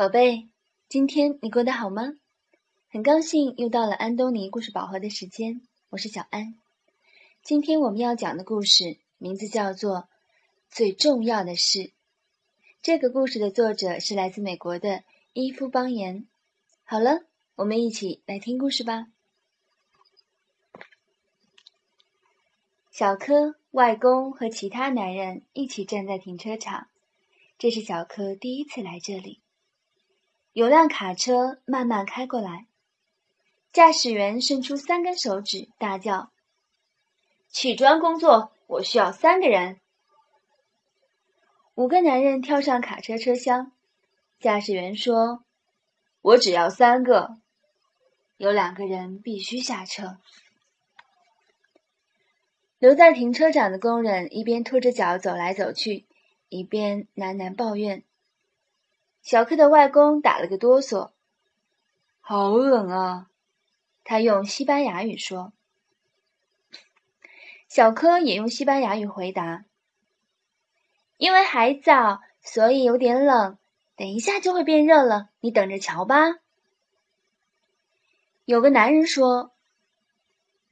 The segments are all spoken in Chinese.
宝贝，今天你过得好吗？很高兴又到了安东尼故事宝盒的时间，我是小安。今天我们要讲的故事名字叫做《最重要的事》。这个故事的作者是来自美国的伊夫邦彦。好了，我们一起来听故事吧。小柯、外公和其他男人一起站在停车场，这是小柯第一次来这里。有辆卡车慢慢开过来，驾驶员伸出三根手指，大叫：“砌砖工作，我需要三个人。”五个男人跳上卡车车厢，驾驶员说：“我只要三个。”有两个人必须下车。留在停车场的工人一边拖着脚走来走去，一边喃喃抱怨。小柯的外公打了个哆嗦，好冷啊！他用西班牙语说。小柯也用西班牙语回答：“因为还早，所以有点冷，等一下就会变热了，你等着瞧吧。”有个男人说：“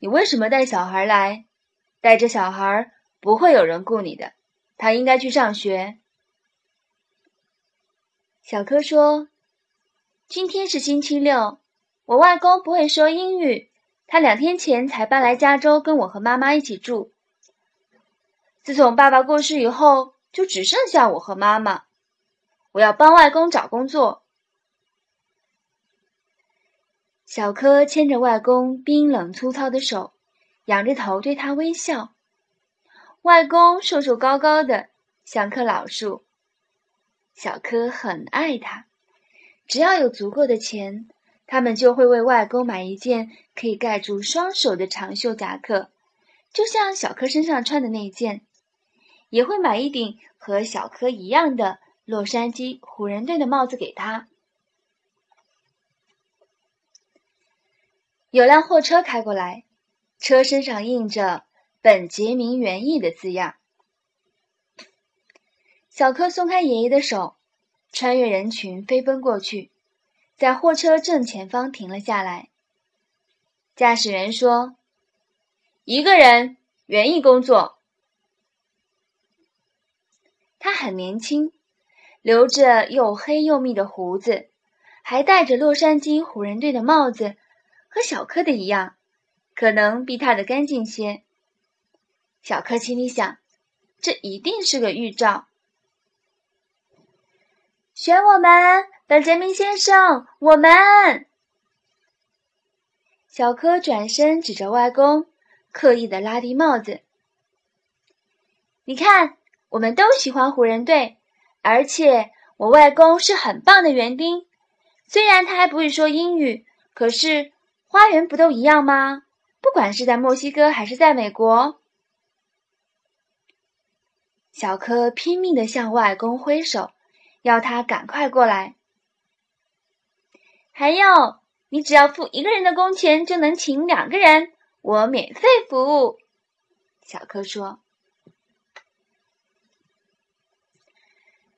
你为什么带小孩来？带着小孩不会有人雇你的，他应该去上学。”小柯说：“今天是星期六，我外公不会说英语。他两天前才搬来加州，跟我和妈妈一起住。自从爸爸过世以后，就只剩下我和妈妈。我要帮外公找工作。”小柯牵着外公冰冷粗糙的手，仰着头对他微笑。外公瘦瘦高高的，像棵老树。小柯很爱他，只要有足够的钱，他们就会为外公买一件可以盖住双手的长袖夹克，就像小柯身上穿的那件，也会买一顶和小柯一样的洛杉矶湖人队的帽子给他。有辆货车开过来，车身上印着“本杰明园艺”的字样。小柯松开爷爷的手，穿越人群飞奔过去，在货车正前方停了下来。驾驶员说：“一个人，园艺工作。”他很年轻，留着又黑又密的胡子，还戴着洛杉矶湖人队的帽子，和小柯的一样，可能比他的干净些。小柯心里想：这一定是个预兆。选我们，本杰明先生，我们。小柯转身指着外公，刻意的拉低帽子。你看，我们都喜欢湖人队，而且我外公是很棒的园丁。虽然他还不会说英语，可是花园不都一样吗？不管是在墨西哥还是在美国。小柯拼命的向外公挥手。要他赶快过来。还有，你只要付一个人的工钱，就能请两个人，我免费服务。小柯说。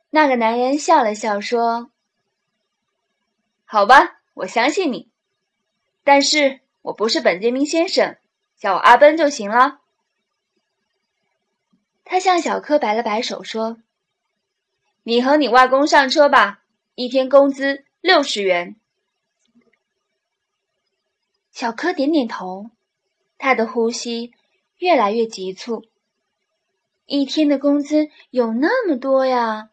那个男人笑了笑说：“好吧，我相信你，但是我不是本杰明先生，叫我阿奔就行了。”他向小柯摆了摆手说。你和你外公上车吧，一天工资六十元。小柯点点头，他的呼吸越来越急促。一天的工资有那么多呀，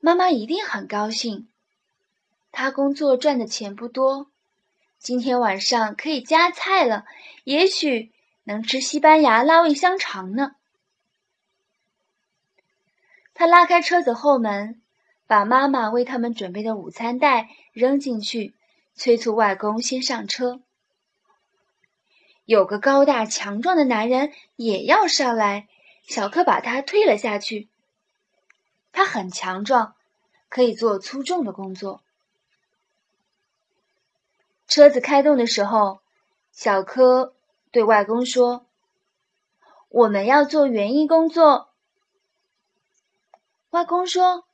妈妈一定很高兴。他工作赚的钱不多，今天晚上可以加菜了，也许能吃西班牙辣味香肠呢。他拉开车子后门，把妈妈为他们准备的午餐袋扔进去，催促外公先上车。有个高大强壮的男人也要上来，小柯把他推了下去。他很强壮，可以做粗重的工作。车子开动的时候，小柯对外公说：“我们要做园艺工作。”外公说：“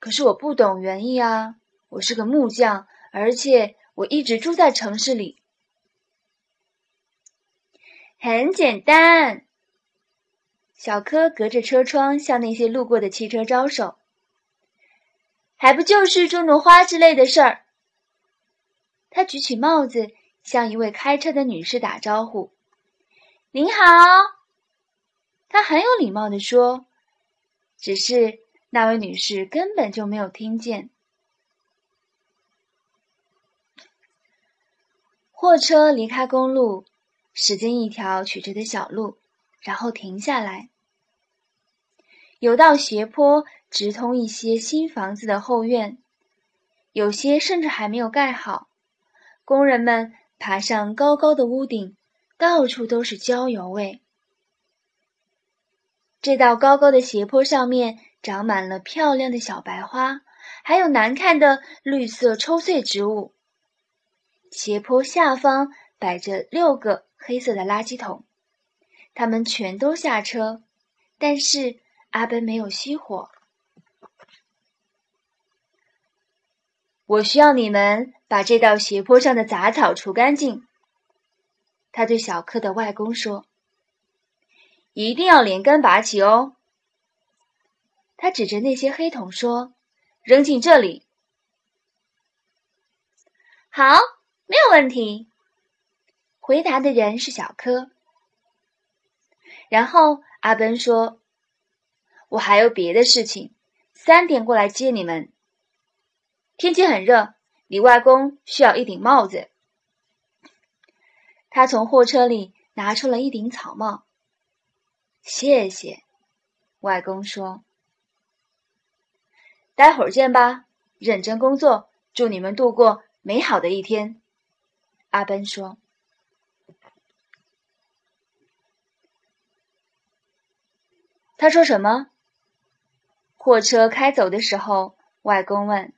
可是我不懂园艺啊，我是个木匠，而且我一直住在城市里。很简单，小柯隔着车窗向那些路过的汽车招手，还不就是种种花之类的事儿。他举起帽子，向一位开车的女士打招呼：“您好。”他很有礼貌地说，只是那位女士根本就没有听见。货车离开公路。驶进一条曲折的小路，然后停下来。有道斜坡直通一些新房子的后院，有些甚至还没有盖好。工人们爬上高高的屋顶，到处都是焦油味。这道高高的斜坡上面长满了漂亮的小白花，还有难看的绿色抽穗植物。斜坡下方摆着六个。黑色的垃圾桶，他们全都下车，但是阿奔没有熄火。我需要你们把这道斜坡上的杂草除干净。他对小克的外公说：“一定要连根拔起哦。”他指着那些黑桶说：“扔进这里。”好，没有问题。回答的人是小柯。然后阿奔说：“我还有别的事情，三点过来接你们。天气很热，你外公需要一顶帽子。”他从货车里拿出了一顶草帽。谢谢，外公说：“待会儿见吧，认真工作，祝你们度过美好的一天。”阿奔说。他说什么？货车开走的时候，外公问。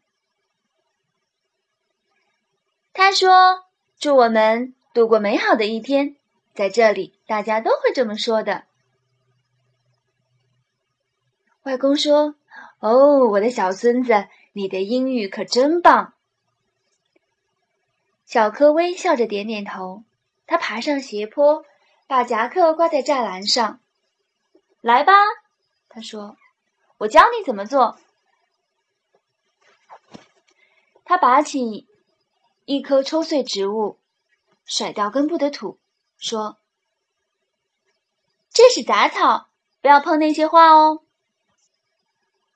他说：“祝我们度过美好的一天。”在这里，大家都会这么说的。外公说：“哦，我的小孙子，你的英语可真棒。”小柯微笑着点点头。他爬上斜坡，把夹克挂在栅栏上。来吧，他说：“我教你怎么做。”他拔起一棵抽穗植物，甩掉根部的土，说：“这是杂草，不要碰那些花哦。”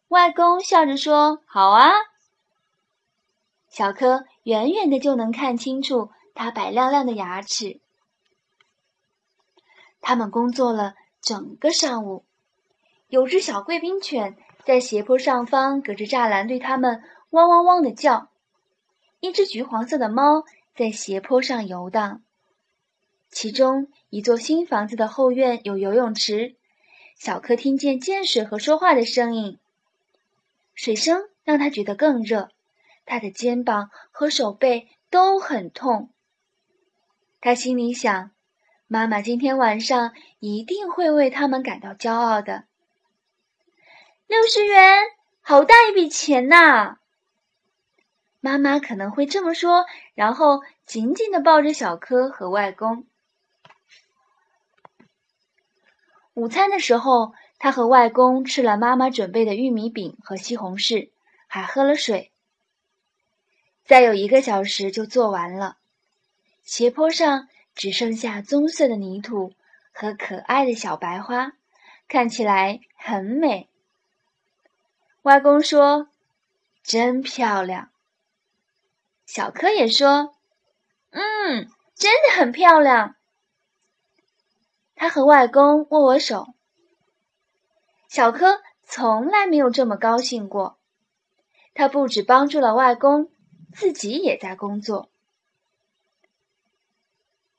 外公笑着说：“好啊。”小柯远远的就能看清楚他白亮亮的牙齿。他们工作了。整个上午，有只小贵宾犬在斜坡上方隔着栅栏对他们汪汪汪的叫。一只橘黄色的猫在斜坡上游荡。其中一座新房子的后院有游泳池，小柯听见溅水和说话的声音。水声让他觉得更热，他的肩膀和手背都很痛。他心里想。妈妈今天晚上一定会为他们感到骄傲的。六十元，好大一笔钱呐！妈妈可能会这么说，然后紧紧的抱着小柯和外公。午餐的时候，他和外公吃了妈妈准备的玉米饼和西红柿，还喝了水。再有一个小时就做完了。斜坡上。只剩下棕色的泥土和可爱的小白花，看起来很美。外公说：“真漂亮。”小柯也说：“嗯，真的很漂亮。”他和外公握握手。小柯从来没有这么高兴过。他不止帮助了外公，自己也在工作。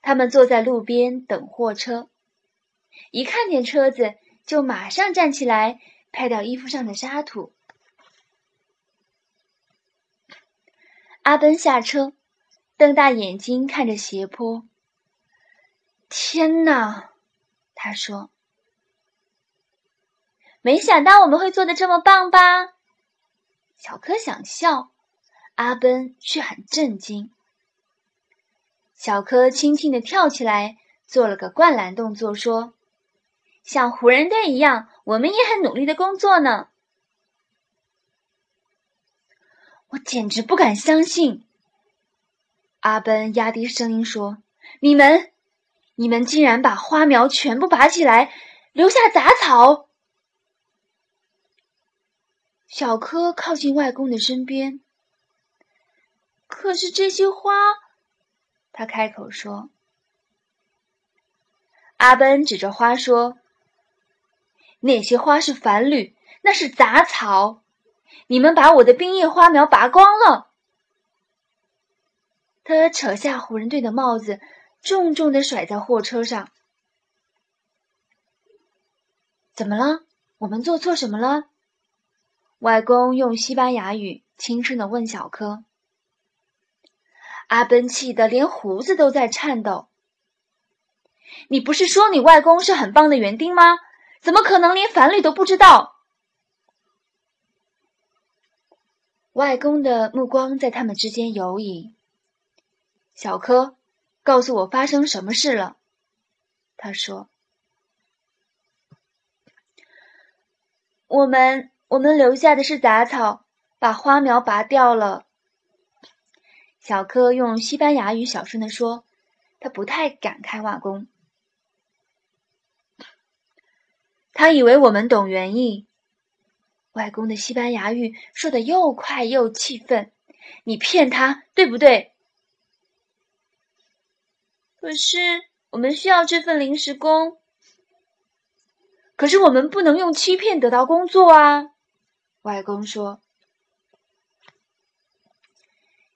他们坐在路边等货车，一看见车子就马上站起来拍掉衣服上的沙土。阿奔下车，瞪大眼睛看着斜坡。天哪，他说：“没想到我们会做的这么棒吧？”小柯想笑，阿奔却很震惊。小柯轻轻地跳起来，做了个灌篮动作，说：“像湖人队一样，我们也很努力的工作呢。”我简直不敢相信！阿奔压低声音说：“你们，你们竟然把花苗全部拔起来，留下杂草！”小柯靠近外公的身边，可是这些花，他开口说：“阿奔指着花说，那些花是繁缕，那是杂草。你们把我的冰叶花苗拔光了。”他扯下湖人队的帽子，重重的甩在货车上。怎么了？我们做错什么了？外公用西班牙语轻声的问小柯：“阿奔气得连胡子都在颤抖。你不是说你外公是很棒的园丁吗？怎么可能连繁缕都不知道？”外公的目光在他们之间游移。小柯，告诉我发生什么事了？他说：“我们。”我们留下的是杂草，把花苗拔掉了。小柯用西班牙语小声的说：“他不太敢开瓦工，他以为我们懂园艺。”外公的西班牙语说的又快又气愤：“你骗他，对不对？”可是我们需要这份临时工，可是我们不能用欺骗得到工作啊！外公说：“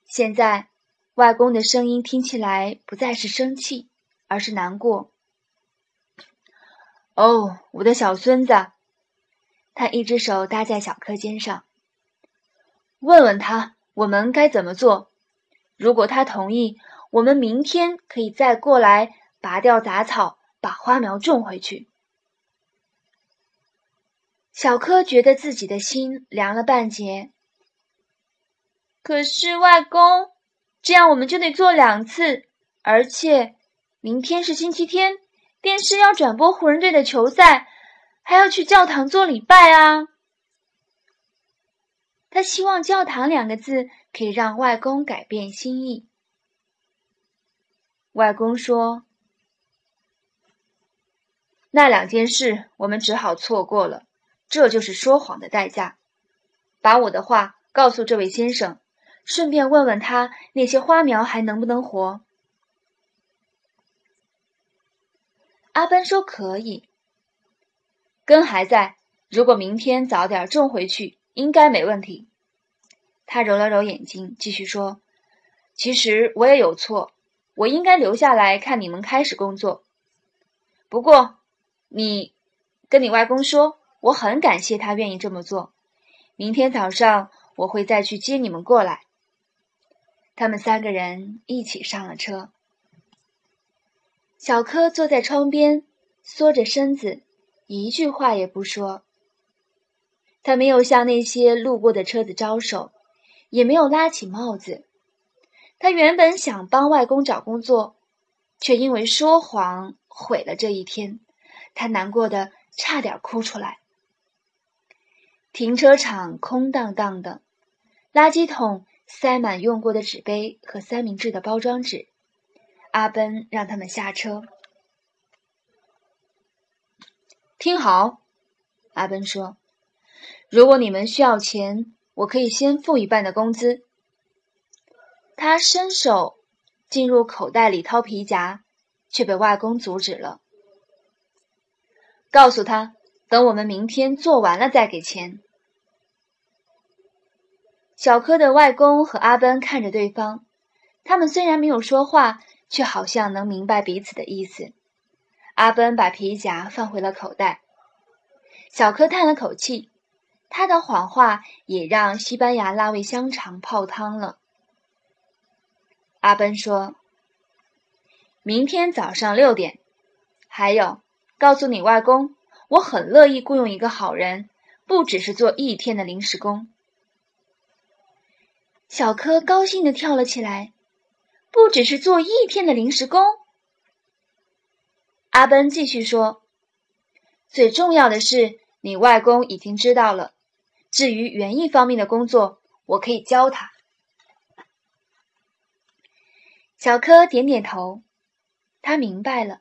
现在，外公的声音听起来不再是生气，而是难过。哦，我的小孙子！”他一只手搭在小柯肩上，问问他我们该怎么做。如果他同意，我们明天可以再过来拔掉杂草，把花苗种回去。小柯觉得自己的心凉了半截。可是外公，这样我们就得做两次，而且明天是星期天，电视要转播湖人队的球赛，还要去教堂做礼拜啊！他希望“教堂”两个字可以让外公改变心意。外公说：“那两件事，我们只好错过了。”这就是说谎的代价。把我的话告诉这位先生，顺便问问他那些花苗还能不能活。阿奔说：“可以，根还在。如果明天早点种回去，应该没问题。”他揉了揉眼睛，继续说：“其实我也有错，我应该留下来看你们开始工作。不过，你跟你外公说。”我很感谢他愿意这么做。明天早上我会再去接你们过来。他们三个人一起上了车。小柯坐在窗边，缩着身子，一句话也不说。他没有向那些路过的车子招手，也没有拉起帽子。他原本想帮外公找工作，却因为说谎毁了这一天。他难过的差点哭出来。停车场空荡荡的，垃圾桶塞满用过的纸杯和三明治的包装纸。阿奔让他们下车。听好，阿奔说：“如果你们需要钱，我可以先付一半的工资。”他伸手进入口袋里掏皮夹，却被外公阻止了。告诉他。等我们明天做完了再给钱。小柯的外公和阿奔看着对方，他们虽然没有说话，却好像能明白彼此的意思。阿奔把皮夹放回了口袋，小柯叹了口气，他的谎话也让西班牙辣味香肠泡汤了。阿奔说：“明天早上六点，还有，告诉你外公。”我很乐意雇佣一个好人，不只是做一天的临时工。小柯高兴地跳了起来。不只是做一天的临时工，阿奔继续说：“最重要的是，你外公已经知道了。至于园艺方面的工作，我可以教他。”小柯点点头，他明白了，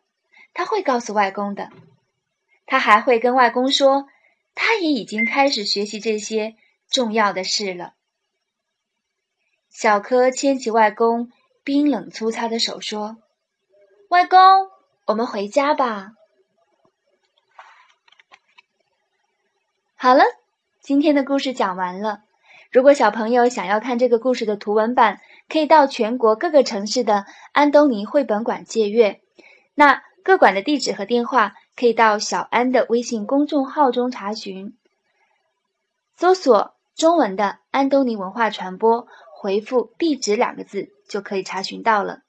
他会告诉外公的。他还会跟外公说，他也已经开始学习这些重要的事了。小柯牵起外公。冰冷粗糙的手说：“外公，我们回家吧。”好了，今天的故事讲完了。如果小朋友想要看这个故事的图文版，可以到全国各个城市的安东尼绘本馆借阅。那各馆的地址和电话，可以到小安的微信公众号中查询，搜索中文的安东尼文化传播，回复“壁纸”两个字。就可以查询到了。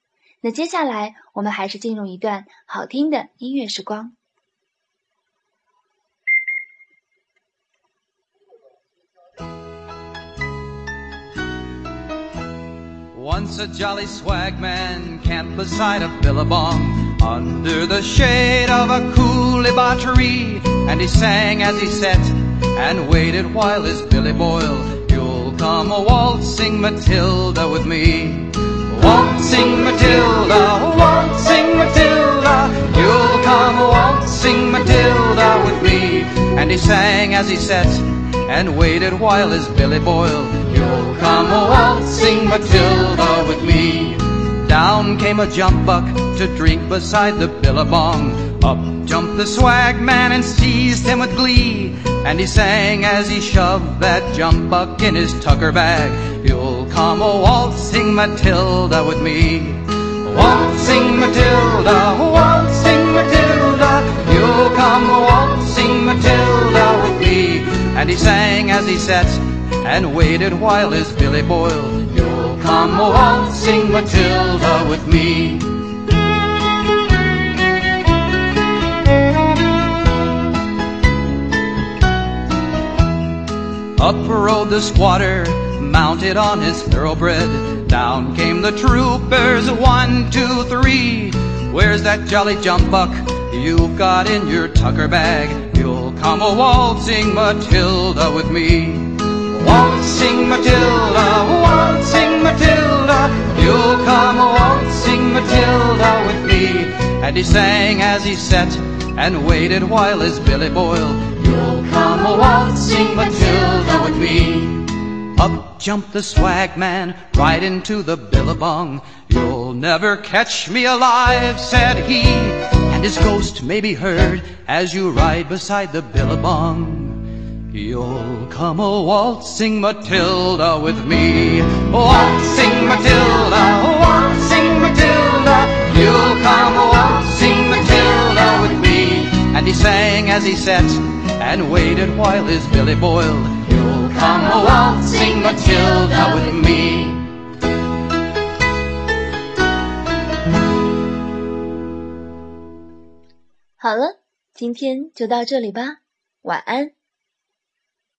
那接下来我们还是进入一段好听的音乐时光。Once a jolly swagman camped beside a billabong under the shade of a tree, and he sang as he sat and waited while his billy boiled. You'll come a waltzing Matilda with me. Waltzing Matilda, waltzing Matilda, you'll come a waltzing Matilda with me. And he sang as he sat and waited while his billy boiled. You'll come a waltzing Matilda with me. Down came a jump buck to drink beside the billabong. Up jumped the swag man and seized him with glee. And he sang as he shoved that jump buck in his tucker bag. You'll come a waltzing Matilda with me. Waltzing Matilda, waltzing Matilda, you'll come a waltzing Matilda with me. And he sang as he sat and waited while his billy boiled. You'll come a waltzing Matilda with me. Up rode the squatter, mounted on his thoroughbred. Down came the troopers, one, two, three. Where's that jolly jump buck you've got in your tucker bag? You'll come a waltzing Matilda with me. Waltzing Matilda, waltzing Matilda, you'll come a waltzing Matilda with me. And he sang as he sat and waited while his billy boiled. Come a waltzing Matilda with me. Up jumped the swag man right into the billabong. You'll never catch me alive, said he, and his ghost may be heard as you ride beside the billabong. You'll come a waltzing Matilda with me. Waltzing Matilda, waltzing Matilda. You'll come a waltzing Matilda with me. And he sang as he sat and waited while his billy boiled. You'll come a waltzing Matilda with me. 好了，今天就到这里吧，晚安。